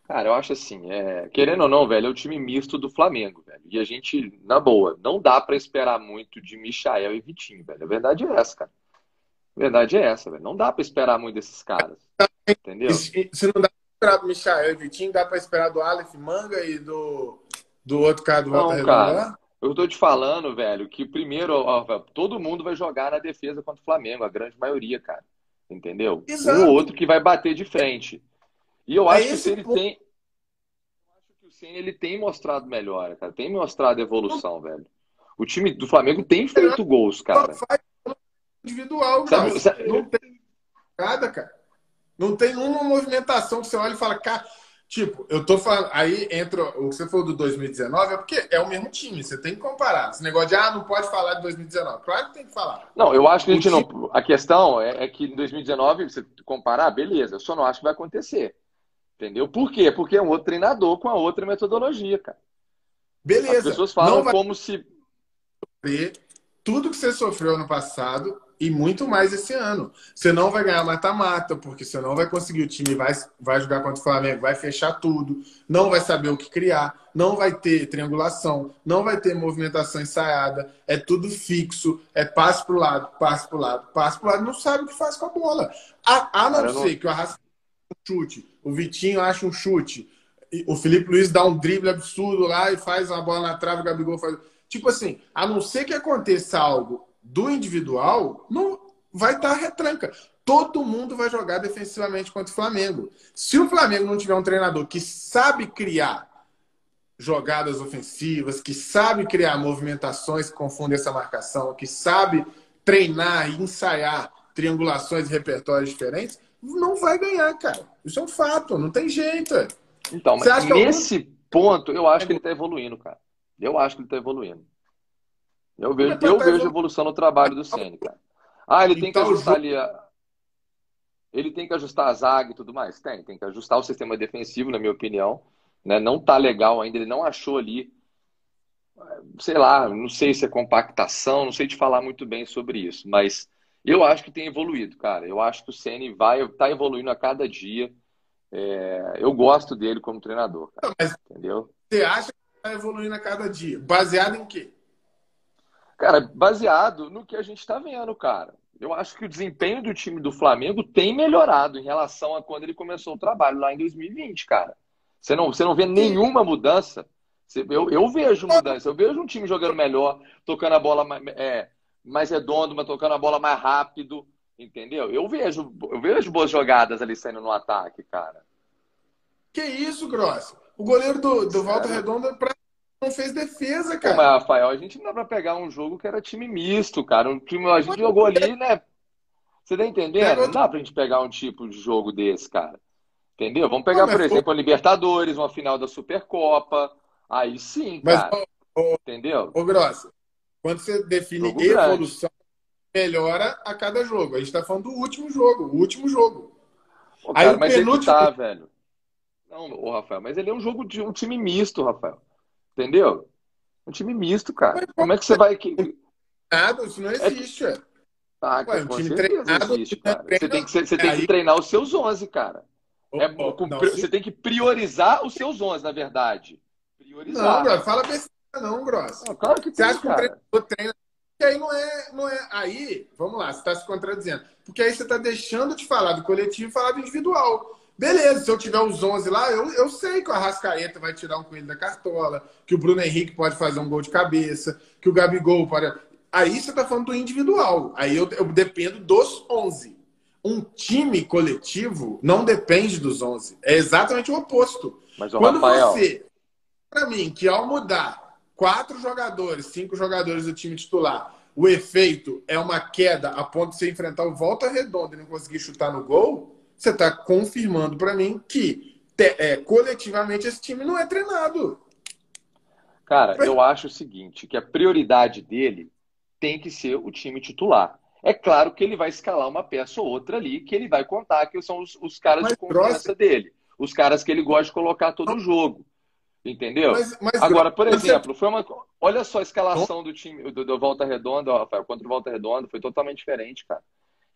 Cara, eu acho assim, é... querendo ou não, velho, é o time misto do Flamengo, velho. E a gente, na boa, não dá para esperar muito de Michael e Vitinho, velho. A verdade é essa, cara. A verdade é essa, velho. Não dá para esperar muito desses caras. Entendeu? Se não dá esperar do Michael e Vitinho? Dá pra esperar do Aleph Manga e do, do outro cara do Volta Redonda lá? Eu tô te falando, velho, que primeiro, ó, todo mundo vai jogar na defesa contra o Flamengo, a grande maioria, cara. Entendeu? Exato. Um ou outro que vai bater de frente. E eu é acho que se ele ponto. tem. Eu acho que o Senna ele tem mostrado melhor, cara. Tem mostrado evolução, velho. O time do Flamengo tem feito gols, cara. Faz individual, cara. Não tem nada, cara. Não tem uma movimentação que você olha e fala, cara. Tipo, eu tô falando. Aí entra o que você falou do 2019, é porque é o mesmo time, você tem que comparar. Esse negócio de, ah, não pode falar de 2019. Claro que tem que falar. Não, eu acho que a gente time... não. A questão é, é que em 2019, você comparar, beleza, eu só não acho que vai acontecer. Entendeu? Por quê? Porque é um outro treinador com a outra metodologia, cara. Beleza. As pessoas falam vai... como se. Tudo que você sofreu no passado e muito mais esse ano. Você não vai ganhar mata-mata, porque você não vai conseguir. O time vai, vai jogar contra o Flamengo, vai fechar tudo, não vai saber o que criar, não vai ter triangulação, não vai ter movimentação ensaiada, é tudo fixo, é passe para o lado, passe para o lado, passe para o lado, não sabe o que faz com a bola. A, a não ser não... que o Arrasca um chute, o Vitinho acha um chute, o Felipe Luiz dá um drible absurdo lá e faz uma bola na trave, o Gabigol faz. Tipo assim, a não ser que aconteça algo do individual, não vai estar retranca. Todo mundo vai jogar defensivamente contra o Flamengo. Se o Flamengo não tiver um treinador que sabe criar jogadas ofensivas, que sabe criar movimentações que confundem essa marcação, que sabe treinar e ensaiar triangulações e repertórios diferentes, não vai ganhar, cara. Isso é um fato, não tem jeito. Então, mas nesse algum... ponto, eu acho que ele está evoluindo, cara. Eu acho que ele está evoluindo. Eu vejo, eu vejo evolução no trabalho do Ceni, cara. Ah, ele tem que ajustar ali a... Ele tem que ajustar a zaga e tudo mais? Tem, tem que ajustar o sistema defensivo, na minha opinião. Né? Não tá legal ainda, ele não achou ali. Sei lá, não sei se é compactação, não sei te falar muito bem sobre isso, mas eu acho que tem evoluído, cara. Eu acho que o Ceni vai tá evoluindo a cada dia. É... eu gosto dele como treinador, cara, mas entendeu? Você acha que está evoluindo a cada dia? Baseado em quê? Cara, baseado no que a gente está vendo, cara. Eu acho que o desempenho do time do Flamengo tem melhorado em relação a quando ele começou o trabalho lá em 2020, cara. Você não, você não vê nenhuma mudança. Eu, eu vejo mudança. Eu vejo um time jogando melhor, tocando a bola é, mais redondo, mas tocando a bola mais rápido. Entendeu? Eu vejo, eu vejo boas jogadas ali saindo no ataque, cara. Que isso, Gross? O goleiro do, do Volta Redonda, pra não fez defesa, cara. Mas, Rafael, a gente não dá pra pegar um jogo que era time misto, cara. Um time, a gente jogou ali, né? Você tá entendendo? Não dá pra gente pegar um tipo de jogo desse, cara. Entendeu? Vamos pegar, não, por exemplo, a Libertadores, uma final da Supercopa. Aí sim, cara. Mas, ô, entendeu? Ô, Grossa, quando você define jogo evolução, grande. melhora a cada jogo. A gente tá falando do último jogo, o último jogo. Pô, cara, Aí, mas penúltimo... tá, velho. Não, ô, Rafael, mas ele é um jogo de um time misto, Rafael. Entendeu? Um time misto, cara. Mas, Como é que você vai. Nada, isso não existe. É... Ah, Ué, um time treinado, existe, cara. Você tem que, você tem que treinar os seus 11, cara. Oh, é, oh, não, você se... tem que priorizar os seus 11, na verdade. Priorizar. Não, bro, fala besteira não, Gross. Não, claro que você tem, acha que o treinador treina e aí não é, não é. Aí, vamos lá, você está se contradizendo. Porque aí você está deixando de falar do coletivo e falar do individual. Beleza, se eu tiver os 11 lá, eu, eu sei que o Arrascaeta vai tirar um coelho da cartola, que o Bruno Henrique pode fazer um gol de cabeça, que o Gabigol pode. Aí você está falando do individual. Aí eu, eu dependo dos 11. Um time coletivo não depende dos 11. É exatamente o oposto. Mas, Quando Rafael... você, para mim, que ao mudar quatro jogadores, cinco jogadores do time titular, o efeito é uma queda a ponto de você enfrentar o volta redonda e não conseguir chutar no gol, você está confirmando para mim que é, coletivamente esse time não é treinado. Cara, eu acho o seguinte, que a prioridade dele tem que ser o time titular. É claro que ele vai escalar uma peça ou outra ali, que ele vai contar que são os, os caras mas, de confiança dele. Os caras que ele gosta de colocar todo o jogo. Entendeu? Mas, mas, Agora, por exemplo, foi uma. Olha só a escalação do time do, do Volta Redonda, Rafael, contra o Volta Redonda, foi totalmente diferente, cara.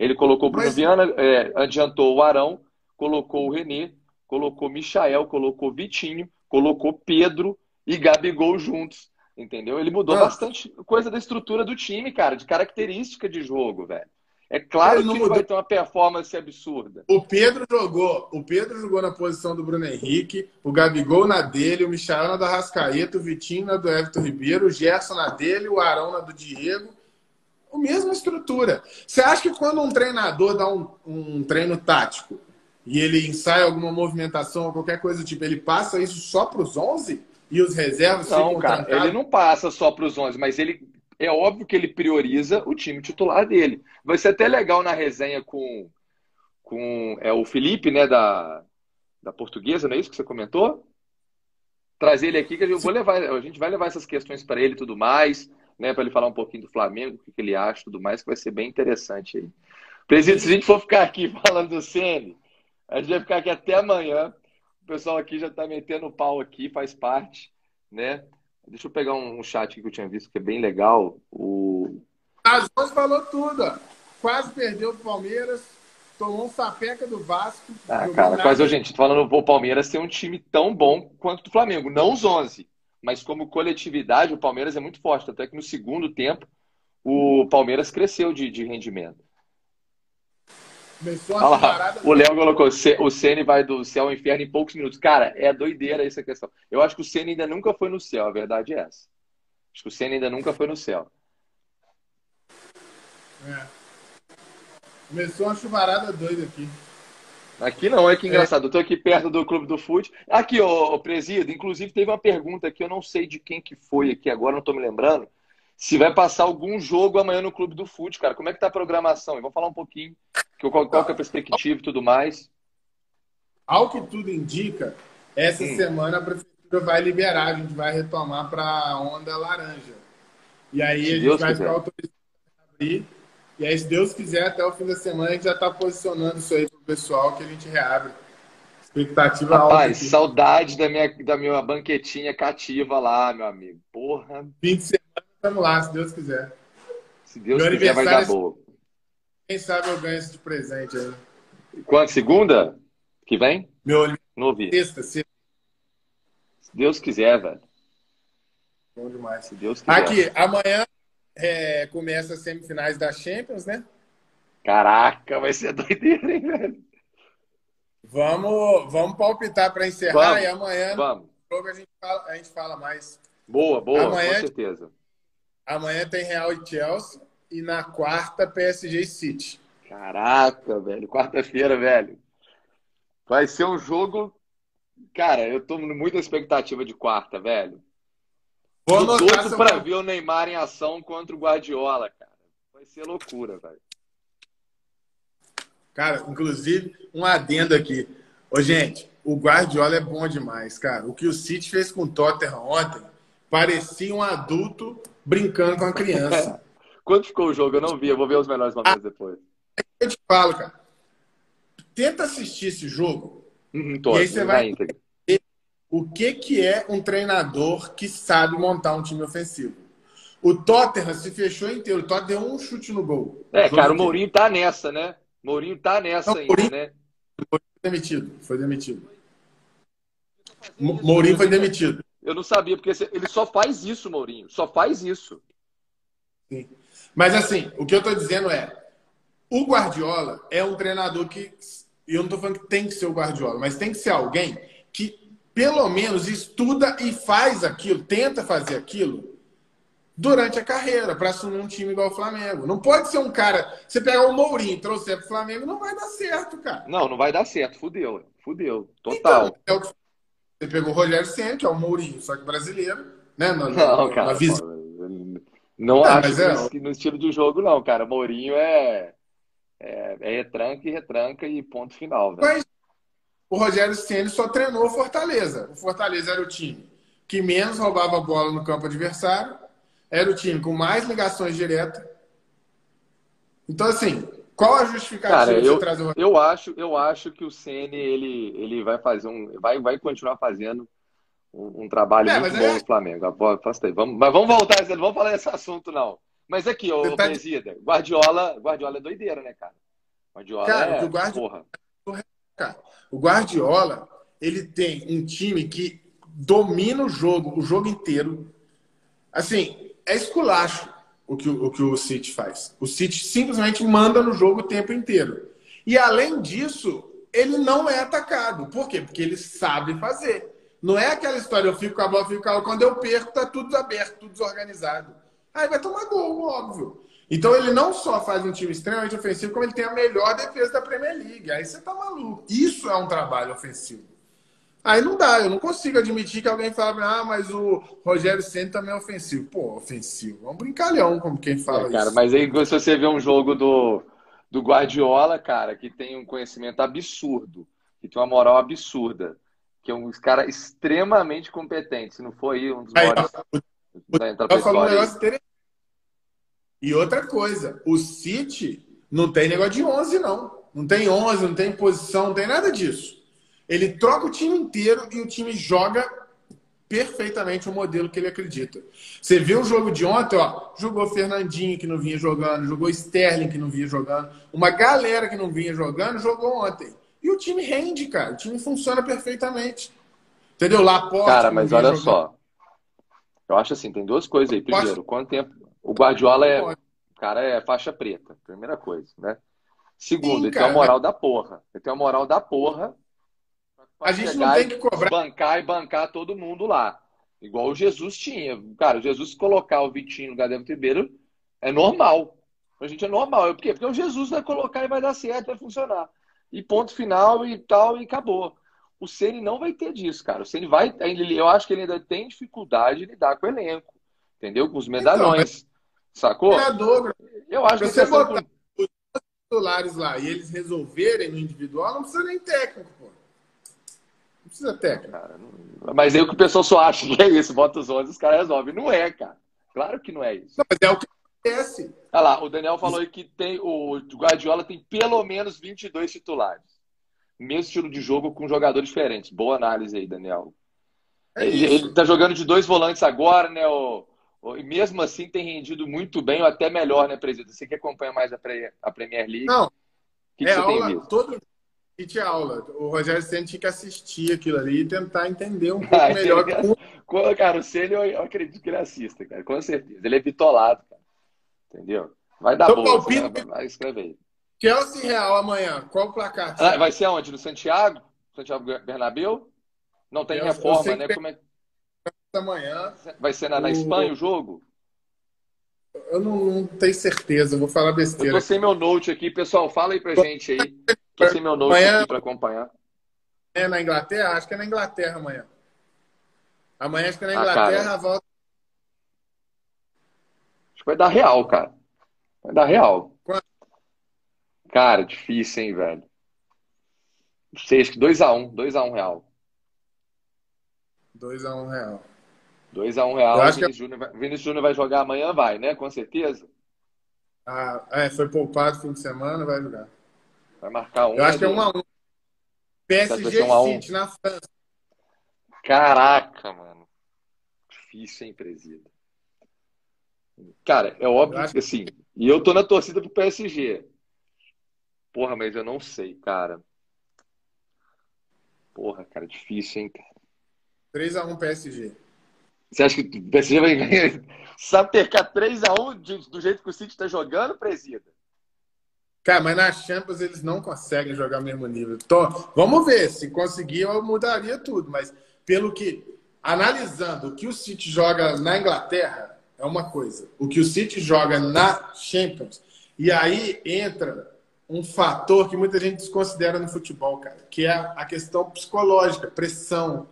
Ele colocou o Bruno Mas... Viana, é, adiantou o Arão, colocou o Renê, colocou o Michael, colocou o Vitinho, colocou Pedro e Gabigol juntos. Entendeu? Ele mudou bastante coisa da estrutura do time, cara, de característica de jogo, velho. É claro que ele vai ter uma performance absurda. O Pedro jogou, o Pedro jogou na posição do Bruno Henrique, o Gabigol na dele, o Michael na da Rascaeta, o Vitinho na do Everton Ribeiro, o Gerson na dele, o Arão na do Diego. A mesma estrutura. Você acha que quando um treinador dá um, um treino tático e ele ensaia alguma movimentação ou qualquer coisa do tipo, ele passa isso só para os 11 e os reservas não, cara, trancados? Ele não passa só para os 11, mas ele é óbvio que ele prioriza o time titular dele. Vai ser até legal na resenha com, com é, o Felipe, né, da, da portuguesa, não é isso que você comentou? Trazer ele aqui, que eu vou levar, a gente vai levar essas questões para ele e tudo mais, né, para ele falar um pouquinho do Flamengo, o que, ele acha tudo mais, que vai ser bem interessante aí. Presidente, se a gente for ficar aqui falando do Ceni, a gente vai ficar aqui até amanhã. O pessoal aqui já está metendo pau aqui, faz parte, né? Deixa eu pegar um chat que eu tinha visto que é bem legal. O... As duas falou tudo. Ó. Quase perdeu o Palmeiras, tomou um sapeca do Vasco. Ah, cara, nada. quase, gente, falando, o Palmeiras tem um time tão bom quanto o Flamengo. Não os 11, mas como coletividade, o Palmeiras é muito forte. Até que no segundo tempo, o Palmeiras cresceu de, de rendimento. Começou a parada... O Léo colocou: o Ceni vai do céu ao inferno em poucos minutos. Cara, é doideira essa questão. Eu acho que o Ceni ainda nunca foi no céu, a verdade é essa. Acho que o Ceni ainda nunca foi no céu. É. Começou uma chuvarada doida aqui. Aqui não, é que engraçado. É. Eu tô aqui perto do Clube do Fute. Aqui, ô, ô Presídio, inclusive teve uma pergunta aqui, eu não sei de quem que foi aqui agora, não tô me lembrando. Se vai passar algum jogo amanhã no Clube do Fute, cara. Como é que tá a programação? E vamos falar um pouquinho qual, qual é a perspectiva e tudo mais? Ao que tudo indica, essa hum. semana a prefeitura vai liberar, a gente vai retomar para a onda laranja. E aí se a gente Deus vai quiser. ficar autorizado a abrir. E aí, se Deus quiser, até o fim da semana a gente já está posicionando isso aí para o pessoal que a gente reabre. Expectativa Rapaz, alta. Aqui. saudade da minha, da minha banquetinha cativa lá, meu amigo. Porra. Fim de semana, estamos lá, se Deus quiser. Se Deus meu quiser, vai dar boa. Quem sabe eu ganho esse de presente aí. Quando? Segunda? Que vem? Meu Não ouvi. Sexta, sexta. Se Deus quiser, velho. Bom demais. Se Deus quiser. Aqui, amanhã é, começa as semifinais da Champions, né? Caraca, vai ser doideira, hein, velho? Vamos, vamos palpitar para encerrar vamos, e amanhã vamos. no jogo a gente, fala, a gente fala mais. Boa, boa, amanhã, com certeza. Amanhã tem Real e Chelsea e na quarta PSG City. Caraca, velho. Quarta-feira, velho. Vai ser um jogo. Cara, eu tô muita expectativa de quarta, velho. Vou doido pra ver o Neymar em ação contra o Guardiola, cara. Vai ser loucura, velho. Cara, inclusive, um adendo aqui. Ô, gente, o Guardiola é bom demais, cara. O que o City fez com o Tottenham ontem parecia um adulto brincando com a criança. Quanto ficou o jogo? Eu não vi, eu vou ver os melhores momentos depois. Eu te falo, cara. Tenta assistir esse jogo. Uhum, tô, e aí você vai entender o que, que é um treinador que sabe montar um time ofensivo. O Tottenham se fechou inteiro. O Tottenham deu um chute no gol. É, cara, o Mourinho tá nessa, né? Mourinho tá nessa não, ainda, Mourinho, né? Foi demitido. Foi demitido. Mourinho foi demitido. Eu não sabia, porque ele só faz isso, Mourinho. Só faz isso. Sim. Mas assim, o que eu estou dizendo é, o Guardiola é um treinador que, e eu não estou falando que tem que ser o Guardiola, mas tem que ser alguém que pelo menos estuda e faz aquilo, tenta fazer aquilo durante a carreira para assumir um time igual o Flamengo. Não pode ser um cara, você pegar o Mourinho e trouxer para o Flamengo, não vai dar certo, cara. Não, não vai dar certo, fudeu, fudeu, total. Então, é o que você pegou o Rogério Senna, que é o Mourinho, só que brasileiro, né? Na, não, cara, visão não é, acho é... que no estilo de jogo, não, cara. Mourinho é, é, é retranca e retranca e ponto final. Velho. Mas o Rogério Ceni só treinou o Fortaleza. O Fortaleza era o time que menos roubava a bola no campo adversário, era o time com mais ligações diretas. Então, assim, qual a justificativa Cara, eu, trazer o eu acho, eu acho que o Ceni ele, ele vai fazer um, vai, vai continuar fazendo um, um trabalho é, muito bom é... no Flamengo. Vamos, mas vamos voltar, não vamos falar desse assunto, não. Mas aqui, ô tá... Presida, Guardiola, Guardiola é doideira, né, cara? Guardiola cara, é, o Guardiola, porra. Cara, o Guardiola, ele tem um time que domina o jogo, o jogo inteiro. Assim, é esculacho. o que o, que o City faz. O City simplesmente manda no jogo o tempo inteiro. E além disso, ele não é atacado. Por quê? Porque ele sabe fazer. Não é aquela história, eu fico com a bola, fico com a bola. Quando eu perco, tá tudo aberto, tudo desorganizado. Aí vai tomar gol, óbvio. Então ele não só faz um time extremamente ofensivo, como ele tem a melhor defesa da Premier League. Aí você tá maluco. Isso é um trabalho ofensivo. Aí não dá, eu não consigo admitir que alguém fala, ah, mas o Rogério Senna também é ofensivo. Pô, ofensivo. É um brincalhão, como quem fala é, cara, isso. Mas aí se você vê um jogo do, do Guardiola, cara, que tem um conhecimento absurdo, que tem uma moral absurda, que é um cara extremamente competente, se não for aí um dos maiores. um E outra coisa, o City não tem negócio de 11, não. Não tem 11, não tem posição, não tem nada disso. Ele troca o time inteiro e o time joga perfeitamente o modelo que ele acredita. Você viu o jogo de ontem, ó, jogou Fernandinho que não vinha jogando, jogou Sterling que não vinha jogando, uma galera que não vinha jogando jogou ontem. E o time rende, cara. O time funciona perfeitamente. Entendeu? Laporte. Cara, mas olha jogando. só. Eu acho assim, tem duas coisas aí. Primeiro, quanto tempo. O Guardiola é. O cara é faixa preta. Primeira coisa, né? Segundo, Sim, ele tem uma moral da porra. Ele tem uma moral da porra a gente não tem que cobrar. Bancar e bancar todo mundo lá. Igual o Jesus tinha. Cara, o Jesus colocar o Vitinho no do Ribeiro é normal. A gente é normal. Por quê? Porque o Jesus vai colocar e vai dar certo, vai funcionar. E ponto final e tal, e acabou. O Ceni não vai ter disso, cara. O Ceni vai. Eu acho que ele ainda tem dificuldade de lidar com o elenco. Entendeu? Com os medalhões. Então, sacou? Eu acho que você botar os titulares lá e eles resolverem no individual, não precisa nem técnico, pô precisa técnica. Cara, não... Mas aí o que o pessoal só acha que é isso, bota os 11 os caras resolvem. Não é, cara. Claro que não é isso. Não, mas é o que acontece. Olha lá, o Daniel falou que tem, o Guardiola tem pelo menos 22 titulares. Mesmo estilo de jogo com jogadores diferentes. Boa análise aí, Daniel. É ele, ele tá jogando de dois volantes agora, né? O, e mesmo assim tem rendido muito bem, ou até melhor, né, presidente? Você que acompanha mais a, pre, a Premier League. Não. O que, é que você aula, tem visto? Todo, aula. O Rogério Senna tinha que assistir aquilo ali e tentar entender um pouco ah, melhor. Como... Cara, o Senna eu, acredito que ele assista, cara, com certeza. Ele é bitolado, cara. Entendeu? Vai dar então, boa. Palpite... Vai, escrever aí. Chelsea Real amanhã. Qual o placar? Ah, vai ser aonde? No Santiago? Santiago Bernabéu? Não tem eu, reforma, eu né? Como é... Amanhã. Vai ser na, na Espanha o jogo? Eu não, não, tenho certeza, vou falar besteira. Eu tô sem meu note aqui, pessoal. Fala aí pra gente aí. Tô sem meu note amanhã, aqui pra acompanhar. É na Inglaterra? Acho que é na Inglaterra amanhã. Amanhã acho que é na Inglaterra, ah, a volta. Acho que vai dar real, cara. Vai dar real. Quanto? Cara, difícil, hein, velho. Não sei, acho que 2x1. 2x1 real. 2x1 um real. 2x1 um real. Vinícius, que... Júnior vai... Vinícius Júnior vai jogar amanhã, vai, né? Com certeza. Ah, é, foi poupado fim de semana, vai jogar. Vai marcar um. Eu acho que é 1 um a 1 um. PSG um City na França. Caraca, mano. Difícil, hein, presida. Cara, é óbvio que assim. E eu tô na torcida pro PSG. Porra, mas eu não sei, cara. Porra, cara, difícil, hein, cara. 3x1 PSG. Você acha que o PSG vai ganhar? Sabe percar 3x1 do jeito que o City tá jogando, presida? Cara, mas na Champions eles não conseguem jogar o mesmo nível. Tô, vamos ver, se conseguir eu mudaria tudo, mas pelo que analisando o que o City joga na Inglaterra é uma coisa, o que o City joga na Champions e aí entra um fator que muita gente desconsidera no futebol, cara, que é a questão psicológica, pressão,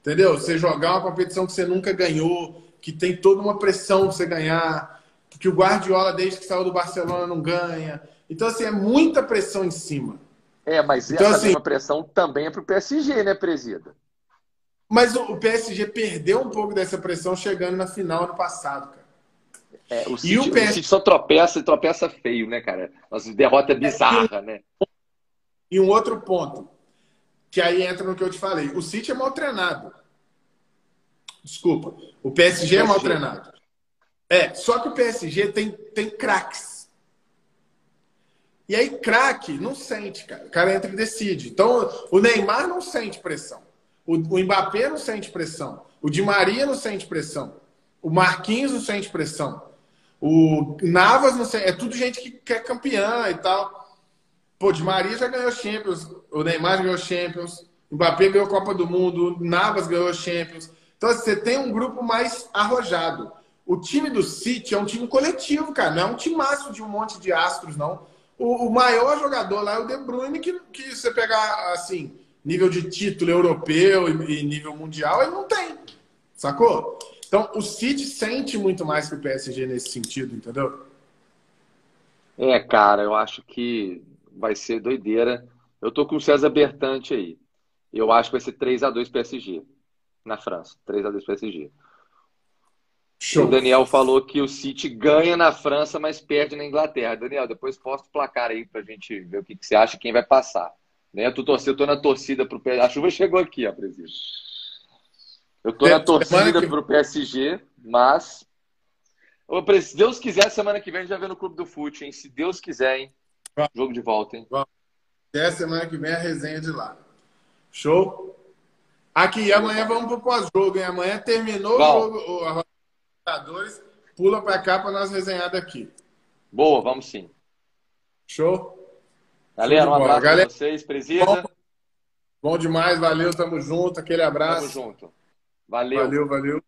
Entendeu? Você jogar uma competição que você nunca ganhou, que tem toda uma pressão pra você ganhar, que o Guardiola, desde que saiu do Barcelona, não ganha. Então, assim, é muita pressão em cima. É, mas então, essa assim, mesma pressão também é pro PSG, né, presida? Mas o PSG perdeu um pouco dessa pressão chegando na final ano passado, cara. É, o, City, e o, PSG... o City só tropeça e tropeça feio, né, cara? Nossa derrota é bizarra, né? E um outro ponto que aí entra no que eu te falei. O City é mal treinado. Desculpa. O PSG é mal treinado. É, só que o PSG tem, tem craques. E aí, craque não sente, cara. O cara entra e decide. Então, o Neymar não sente pressão. O, o Mbappé não sente pressão. O Di Maria não sente pressão. O Marquinhos não sente pressão. O Navas, não sei, é tudo gente que quer campeã e tal. Pô, de Maria já ganhou Champions, o Neymar ganhou Champions, o Mbappé ganhou Copa do Mundo, o Navas ganhou Champions. Então assim, você tem um grupo mais arrojado. O time do City é um time coletivo, cara. Não é um time máximo de um monte de astros, não. O, o, maior jogador lá é o De Bruyne, que, que você pegar, assim, nível de título europeu e, e nível mundial, ele não tem. Sacou? Então, o City sente muito mais que o PSG nesse sentido, entendeu? É, cara, eu acho que vai ser doideira. Eu tô com o César Bertante aí. Eu acho que vai ser 3 a 2 PSG na França. 3 a 2 PSG. Show. O Daniel falou que o City ganha na França, mas perde na Inglaterra. Daniel, depois posta o placar aí pra gente ver o que, que você acha quem vai passar. Né? Tu torceu, eu tô na torcida pro PSG. A chuva chegou aqui, ó, presidente. Eu tô na torcida que... pro PSG, mas. Se Deus quiser, semana que vem a gente já vê no Clube do Fute, hein? Se Deus quiser, hein? Jogo de volta, hein? Até semana que vem a resenha de lá. Show? Aqui, amanhã vamos pro pós-jogo, hein? Amanhã terminou Bom. o jogo, Libertadores, pula para cá para nós resenhar daqui. Boa, vamos sim. Show? Galera, um abraço para vocês, presida. Bom, bom demais, valeu, tamo junto, aquele abraço. Tamo junto. Valeu. Valeu, valeu.